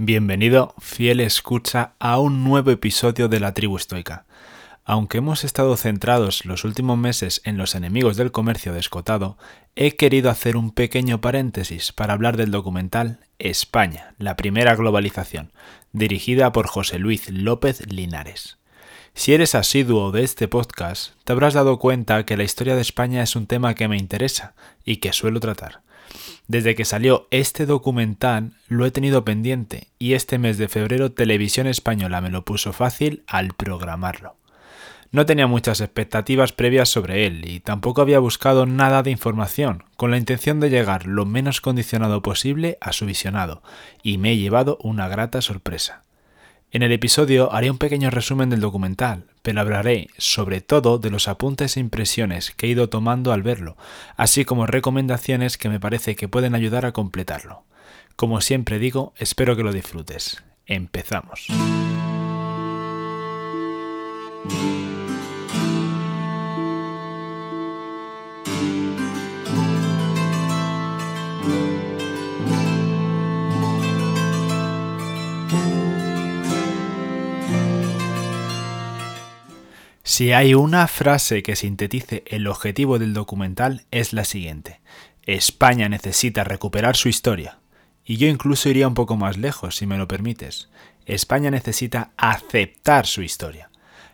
Bienvenido, fiel escucha, a un nuevo episodio de la tribu estoica. Aunque hemos estado centrados los últimos meses en los enemigos del comercio descotado, he querido hacer un pequeño paréntesis para hablar del documental España, la primera globalización, dirigida por José Luis López Linares. Si eres asiduo de este podcast, te habrás dado cuenta que la historia de España es un tema que me interesa y que suelo tratar. Desde que salió este documental lo he tenido pendiente y este mes de febrero Televisión Española me lo puso fácil al programarlo. No tenía muchas expectativas previas sobre él y tampoco había buscado nada de información, con la intención de llegar lo menos condicionado posible a su visionado, y me he llevado una grata sorpresa. En el episodio haré un pequeño resumen del documental, pero hablaré sobre todo de los apuntes e impresiones que he ido tomando al verlo, así como recomendaciones que me parece que pueden ayudar a completarlo. Como siempre digo, espero que lo disfrutes. Empezamos. Si hay una frase que sintetice el objetivo del documental es la siguiente. España necesita recuperar su historia. Y yo incluso iría un poco más lejos, si me lo permites. España necesita aceptar su historia.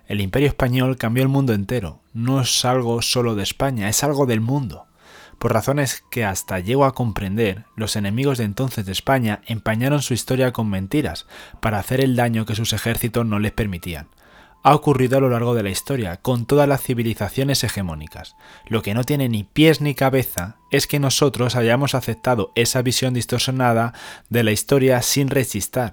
El imperio español cambió el mundo entero. No es algo solo de España, es algo del mundo. Por razones que hasta llego a comprender, los enemigos de entonces de España empañaron su historia con mentiras para hacer el daño que sus ejércitos no les permitían ha ocurrido a lo largo de la historia, con todas las civilizaciones hegemónicas. Lo que no tiene ni pies ni cabeza es que nosotros hayamos aceptado esa visión distorsionada de la historia sin resistir.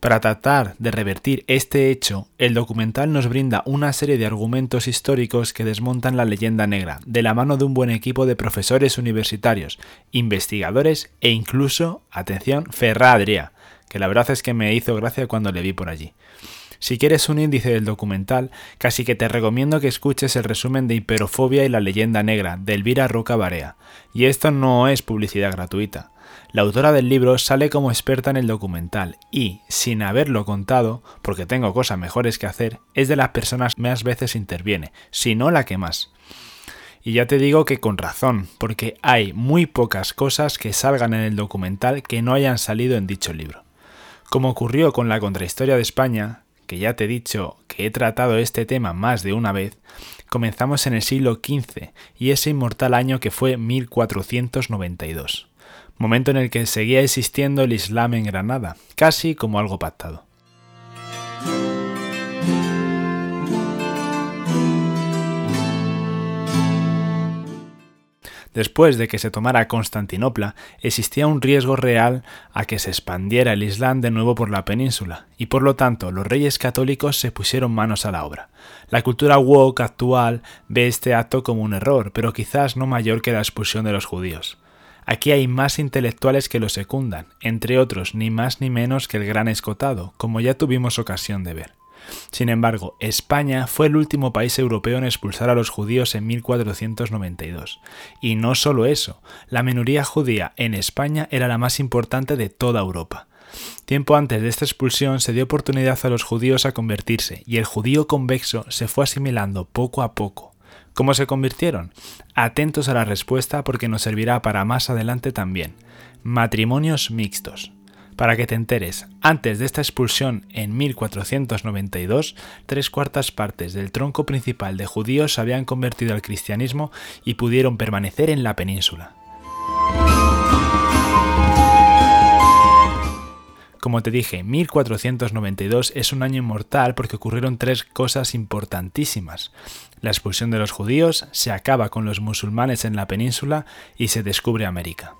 Para tratar de revertir este hecho, el documental nos brinda una serie de argumentos históricos que desmontan la leyenda negra, de la mano de un buen equipo de profesores universitarios, investigadores e incluso, atención, Ferradria, que la verdad es que me hizo gracia cuando le vi por allí. Si quieres un índice del documental, casi que te recomiendo que escuches el resumen de Hiperofobia y la leyenda negra de Elvira Roca Barea. Y esto no es publicidad gratuita. La autora del libro sale como experta en el documental y, sin haberlo contado, porque tengo cosas mejores que hacer, es de las personas que más veces interviene, si no la que más. Y ya te digo que con razón, porque hay muy pocas cosas que salgan en el documental que no hayan salido en dicho libro. Como ocurrió con la contrahistoria de España, que ya te he dicho que he tratado este tema más de una vez, comenzamos en el siglo XV y ese inmortal año que fue 1492, momento en el que seguía existiendo el Islam en Granada, casi como algo pactado. Después de que se tomara Constantinopla, existía un riesgo real a que se expandiera el Islam de nuevo por la península, y por lo tanto los reyes católicos se pusieron manos a la obra. La cultura woke actual ve este acto como un error, pero quizás no mayor que la expulsión de los judíos. Aquí hay más intelectuales que lo secundan, entre otros ni más ni menos que el gran escotado, como ya tuvimos ocasión de ver. Sin embargo, España fue el último país europeo en expulsar a los judíos en 1492. Y no solo eso, la minoría judía en España era la más importante de toda Europa. Tiempo antes de esta expulsión se dio oportunidad a los judíos a convertirse, y el judío convexo se fue asimilando poco a poco. ¿Cómo se convirtieron? Atentos a la respuesta porque nos servirá para más adelante también. Matrimonios mixtos. Para que te enteres, antes de esta expulsión en 1492, tres cuartas partes del tronco principal de judíos se habían convertido al cristianismo y pudieron permanecer en la península. Como te dije, 1492 es un año inmortal porque ocurrieron tres cosas importantísimas. La expulsión de los judíos, se acaba con los musulmanes en la península y se descubre América.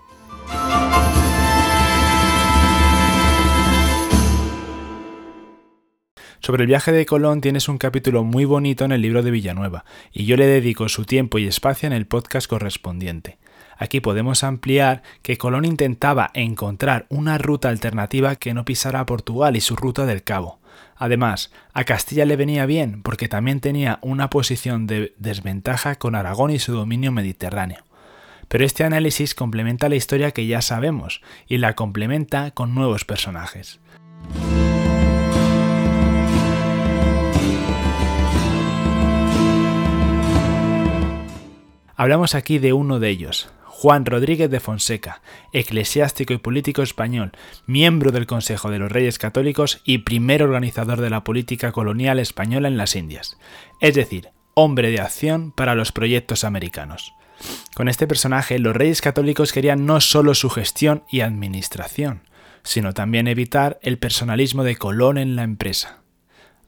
Sobre el viaje de Colón tienes un capítulo muy bonito en el libro de Villanueva, y yo le dedico su tiempo y espacio en el podcast correspondiente. Aquí podemos ampliar que Colón intentaba encontrar una ruta alternativa que no pisara a Portugal y su ruta del Cabo. Además, a Castilla le venía bien porque también tenía una posición de desventaja con Aragón y su dominio mediterráneo. Pero este análisis complementa la historia que ya sabemos y la complementa con nuevos personajes. Hablamos aquí de uno de ellos, Juan Rodríguez de Fonseca, eclesiástico y político español, miembro del Consejo de los Reyes Católicos y primer organizador de la política colonial española en las Indias, es decir, hombre de acción para los proyectos americanos. Con este personaje, los reyes católicos querían no solo su gestión y administración, sino también evitar el personalismo de Colón en la empresa.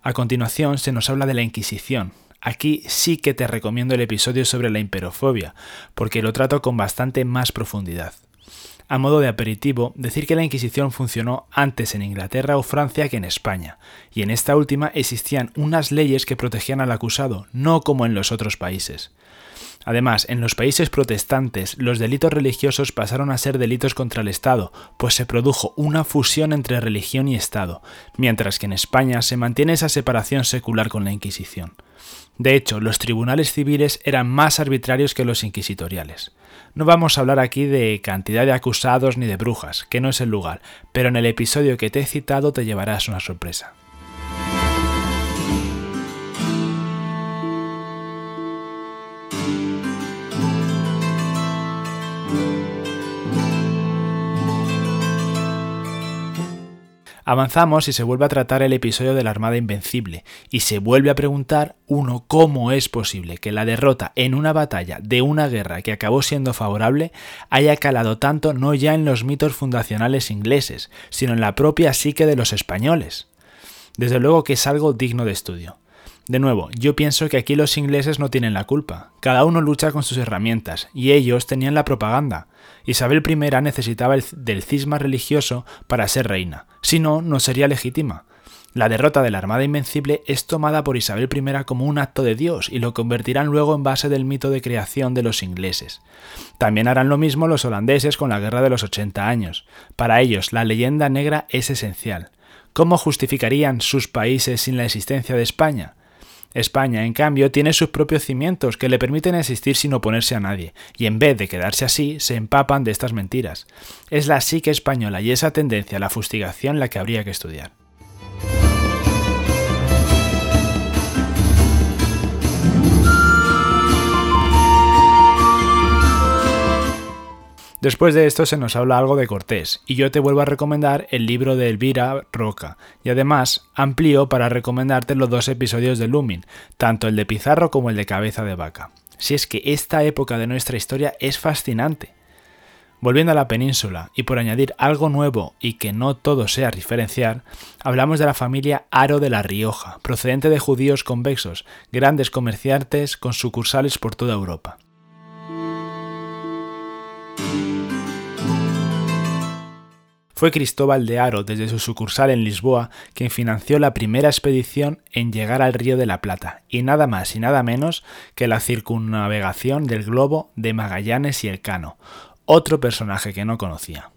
A continuación se nos habla de la Inquisición, Aquí sí que te recomiendo el episodio sobre la imperofobia, porque lo trato con bastante más profundidad. A modo de aperitivo, decir que la Inquisición funcionó antes en Inglaterra o Francia que en España, y en esta última existían unas leyes que protegían al acusado, no como en los otros países. Además, en los países protestantes, los delitos religiosos pasaron a ser delitos contra el Estado, pues se produjo una fusión entre religión y Estado, mientras que en España se mantiene esa separación secular con la Inquisición. De hecho, los tribunales civiles eran más arbitrarios que los inquisitoriales. No vamos a hablar aquí de cantidad de acusados ni de brujas, que no es el lugar, pero en el episodio que te he citado te llevarás una sorpresa. Avanzamos y se vuelve a tratar el episodio de la Armada Invencible, y se vuelve a preguntar uno cómo es posible que la derrota en una batalla de una guerra que acabó siendo favorable haya calado tanto no ya en los mitos fundacionales ingleses, sino en la propia psique de los españoles. Desde luego que es algo digno de estudio. De nuevo, yo pienso que aquí los ingleses no tienen la culpa. Cada uno lucha con sus herramientas, y ellos tenían la propaganda. Isabel I necesitaba del cisma religioso para ser reina, si no, no sería legítima. La derrota de la Armada Invencible es tomada por Isabel I como un acto de Dios y lo convertirán luego en base del mito de creación de los ingleses. También harán lo mismo los holandeses con la Guerra de los 80 años. Para ellos, la leyenda negra es esencial. ¿Cómo justificarían sus países sin la existencia de España? España, en cambio, tiene sus propios cimientos que le permiten existir sin oponerse a nadie, y en vez de quedarse así, se empapan de estas mentiras. Es la psique española y esa tendencia a la fustigación la que habría que estudiar. Después de esto se nos habla algo de Cortés, y yo te vuelvo a recomendar el libro de Elvira Roca, y además amplío para recomendarte los dos episodios de Lumin, tanto el de Pizarro como el de Cabeza de Vaca. Si es que esta época de nuestra historia es fascinante. Volviendo a la península, y por añadir algo nuevo y que no todo sea referenciar, hablamos de la familia Aro de la Rioja, procedente de judíos convexos, grandes comerciantes con sucursales por toda Europa. Fue Cristóbal de Aro, desde su sucursal en Lisboa, quien financió la primera expedición en llegar al Río de la Plata, y nada más y nada menos que la circunnavegación del globo de Magallanes y Elcano, otro personaje que no conocía.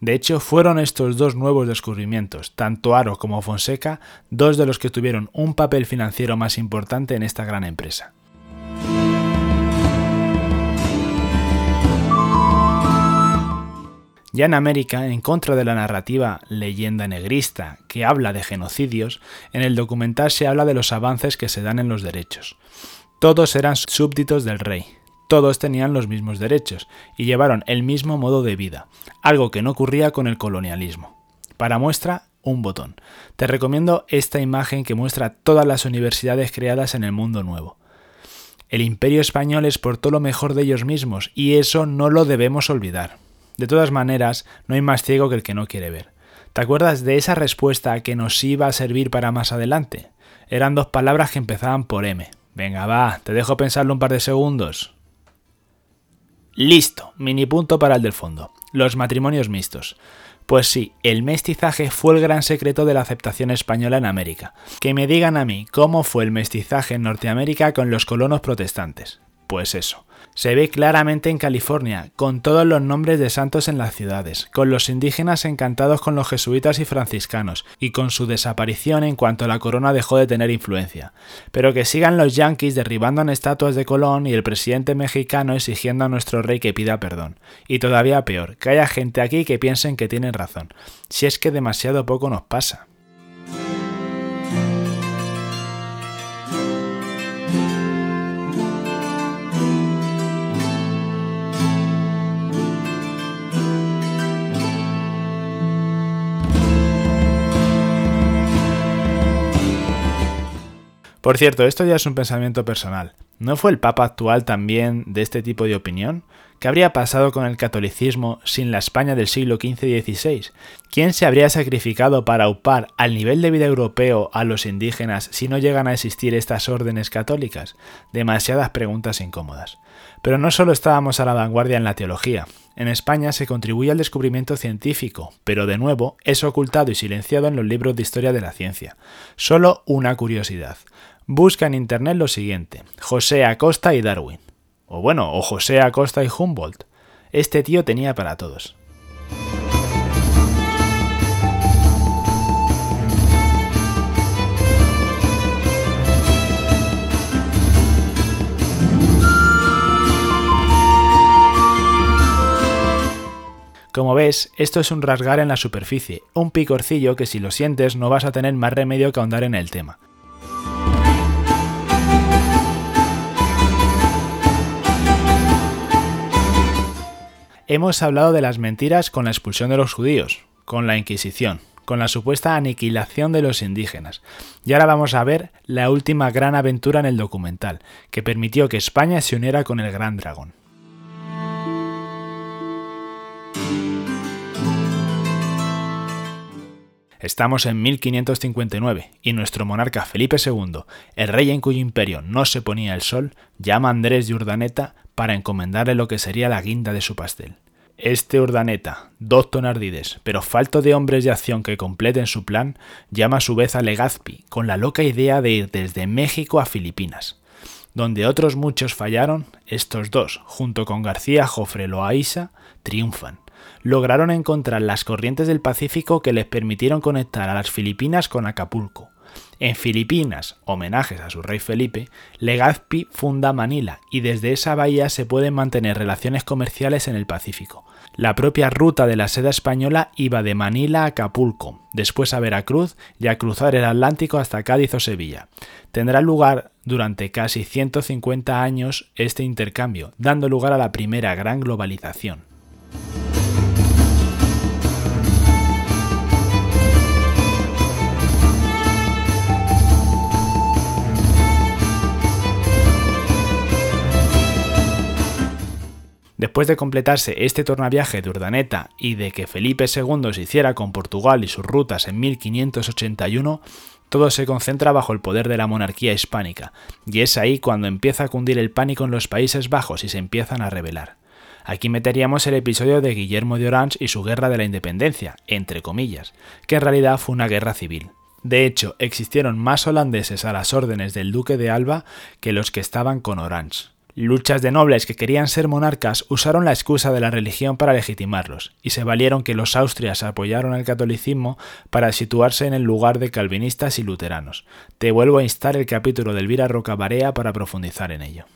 De hecho, fueron estos dos nuevos descubrimientos, tanto Aro como Fonseca, dos de los que tuvieron un papel financiero más importante en esta gran empresa. Ya en América, en contra de la narrativa leyenda negrista que habla de genocidios, en el documental se habla de los avances que se dan en los derechos. Todos eran súbditos del rey, todos tenían los mismos derechos y llevaron el mismo modo de vida, algo que no ocurría con el colonialismo. Para muestra, un botón. Te recomiendo esta imagen que muestra todas las universidades creadas en el mundo nuevo. El imperio español exportó lo mejor de ellos mismos y eso no lo debemos olvidar. De todas maneras, no hay más ciego que el que no quiere ver. ¿Te acuerdas de esa respuesta que nos iba a servir para más adelante? Eran dos palabras que empezaban por M. Venga, va, te dejo pensarlo un par de segundos. Listo, mini punto para el del fondo. Los matrimonios mixtos. Pues sí, el mestizaje fue el gran secreto de la aceptación española en América. Que me digan a mí cómo fue el mestizaje en Norteamérica con los colonos protestantes. Pues eso, Se ve claramente en California, con todos los nombres de santos en las ciudades, con los indígenas encantados con los jesuitas y franciscanos, y con su desaparición en cuanto la corona dejó de tener influencia. Pero que sigan los yanquis derribando en estatuas de Colón y el presidente mexicano exigiendo a nuestro rey que pida perdón. Y todavía peor, que haya gente aquí que piensen que tienen razón, si es que demasiado poco nos pasa. Por cierto, esto ya es un pensamiento personal. ¿No fue el Papa actual también de este tipo de opinión? ¿Qué habría pasado con el catolicismo sin la España del siglo XV y XVI? ¿Quién se habría sacrificado para upar al nivel de vida europeo a los indígenas si no llegan a existir estas órdenes católicas? Demasiadas preguntas incómodas. Pero no solo estábamos a la vanguardia en la teología. En España se contribuye al descubrimiento científico, pero de nuevo es ocultado y silenciado en los libros de historia de la ciencia. Solo una curiosidad. Busca en internet lo siguiente: José Acosta y Darwin. O bueno, o José Acosta y Humboldt. Este tío tenía para todos. Como ves, esto es un rasgar en la superficie, un picorcillo que si lo sientes no vas a tener más remedio que ahondar en el tema. Hemos hablado de las mentiras con la expulsión de los judíos, con la Inquisición, con la supuesta aniquilación de los indígenas. Y ahora vamos a ver la última gran aventura en el documental, que permitió que España se uniera con el Gran Dragón. Estamos en 1559 y nuestro monarca Felipe II, el rey en cuyo imperio no se ponía el sol, llama a Andrés de Urdaneta para encomendarle lo que sería la guinda de su pastel. Este Urdaneta, docto en ardides, pero falto de hombres de acción que completen su plan, llama a su vez a Legazpi con la loca idea de ir desde México a Filipinas. Donde otros muchos fallaron, estos dos, junto con García Jofre Loaiza, triunfan. Lograron encontrar las corrientes del Pacífico que les permitieron conectar a las Filipinas con Acapulco. En Filipinas, homenajes a su rey Felipe, Legazpi funda Manila y desde esa bahía se pueden mantener relaciones comerciales en el Pacífico. La propia ruta de la seda española iba de Manila a Acapulco, después a Veracruz y a cruzar el Atlántico hasta Cádiz o Sevilla. Tendrá lugar durante casi 150 años este intercambio, dando lugar a la primera gran globalización. Después de completarse este tornaviaje de Urdaneta y de que Felipe II se hiciera con Portugal y sus rutas en 1581, todo se concentra bajo el poder de la monarquía hispánica, y es ahí cuando empieza a cundir el pánico en los Países Bajos y se empiezan a rebelar. Aquí meteríamos el episodio de Guillermo de Orange y su guerra de la independencia, entre comillas, que en realidad fue una guerra civil. De hecho, existieron más holandeses a las órdenes del duque de Alba que los que estaban con Orange. Luchas de nobles que querían ser monarcas usaron la excusa de la religión para legitimarlos, y se valieron que los austrias apoyaron al catolicismo para situarse en el lugar de calvinistas y luteranos. Te vuelvo a instar el capítulo de Elvira Roca Barea para profundizar en ello.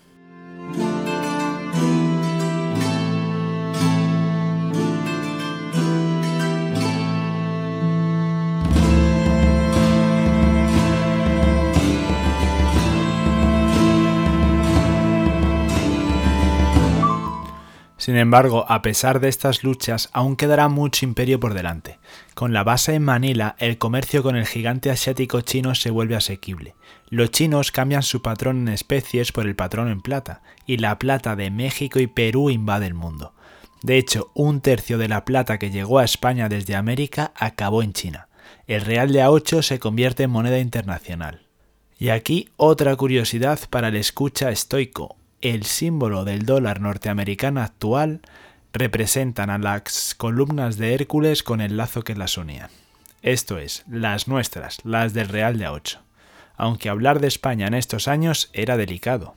Sin embargo, a pesar de estas luchas, aún quedará mucho imperio por delante. Con la base en Manila, el comercio con el gigante asiático chino se vuelve asequible. Los chinos cambian su patrón en especies por el patrón en plata, y la plata de México y Perú invade el mundo. De hecho, un tercio de la plata que llegó a España desde América acabó en China. El real de A8 se convierte en moneda internacional. Y aquí otra curiosidad para el escucha estoico el símbolo del dólar norteamericano actual representan a las columnas de Hércules con el lazo que las unía. Esto es, las nuestras, las del Real de A8. Aunque hablar de España en estos años era delicado.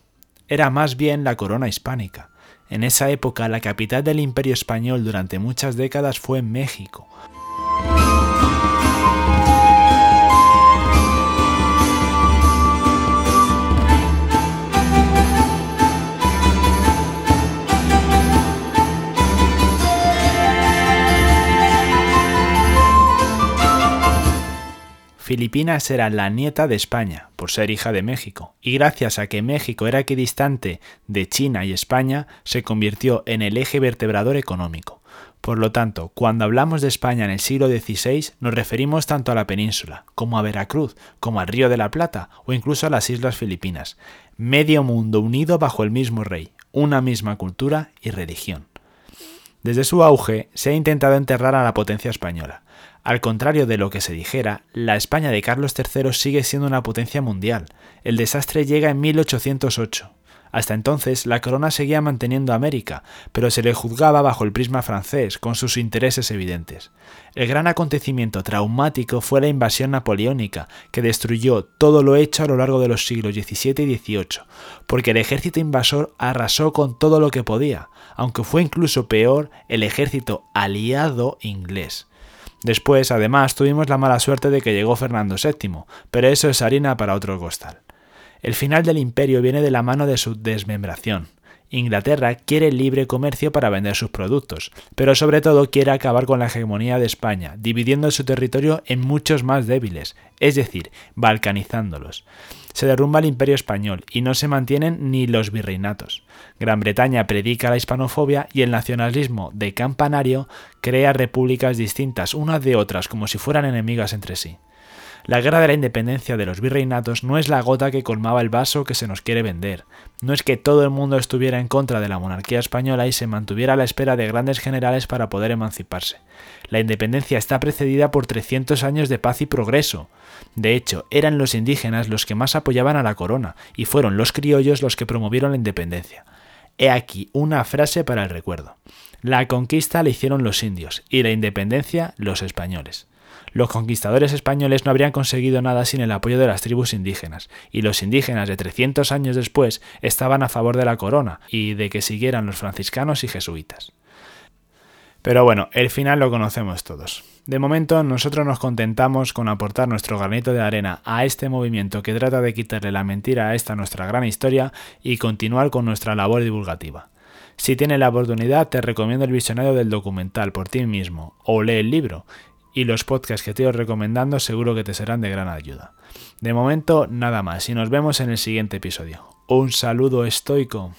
Era más bien la corona hispánica. En esa época la capital del imperio español durante muchas décadas fue México. Filipinas era la nieta de España, por ser hija de México, y gracias a que México era equidistante de China y España, se convirtió en el eje vertebrador económico. Por lo tanto, cuando hablamos de España en el siglo XVI, nos referimos tanto a la península, como a Veracruz, como al Río de la Plata o incluso a las Islas Filipinas. Medio mundo unido bajo el mismo rey, una misma cultura y religión. Desde su auge se ha intentado enterrar a la potencia española. Al contrario de lo que se dijera, la España de Carlos III sigue siendo una potencia mundial. El desastre llega en 1808. Hasta entonces, la corona seguía manteniendo América, pero se le juzgaba bajo el prisma francés, con sus intereses evidentes. El gran acontecimiento traumático fue la invasión napoleónica, que destruyó todo lo hecho a lo largo de los siglos XVII y XVIII, porque el ejército invasor arrasó con todo lo que podía, aunque fue incluso peor el ejército aliado inglés. Después, además, tuvimos la mala suerte de que llegó Fernando VII, pero eso es harina para otro costal. El final del imperio viene de la mano de su desmembración. Inglaterra quiere libre comercio para vender sus productos, pero sobre todo quiere acabar con la hegemonía de España, dividiendo su territorio en muchos más débiles, es decir, balcanizándolos se derrumba el imperio español y no se mantienen ni los virreinatos. Gran Bretaña predica la hispanofobia y el nacionalismo de campanario crea repúblicas distintas unas de otras como si fueran enemigas entre sí. La guerra de la independencia de los virreinatos no es la gota que colmaba el vaso que se nos quiere vender. No es que todo el mundo estuviera en contra de la monarquía española y se mantuviera a la espera de grandes generales para poder emanciparse. La independencia está precedida por 300 años de paz y progreso. De hecho, eran los indígenas los que más apoyaban a la corona, y fueron los criollos los que promovieron la independencia. He aquí una frase para el recuerdo. La conquista la hicieron los indios y la independencia los españoles. Los conquistadores españoles no habrían conseguido nada sin el apoyo de las tribus indígenas, y los indígenas de 300 años después estaban a favor de la corona y de que siguieran los franciscanos y jesuitas. Pero bueno, el final lo conocemos todos. De momento, nosotros nos contentamos con aportar nuestro granito de arena a este movimiento que trata de quitarle la mentira a esta nuestra gran historia y continuar con nuestra labor divulgativa. Si tienes la oportunidad, te recomiendo el visionario del documental por ti mismo o lee el libro, y los podcasts que te estoy recomendando seguro que te serán de gran ayuda. De momento, nada más, y nos vemos en el siguiente episodio. Un saludo estoico.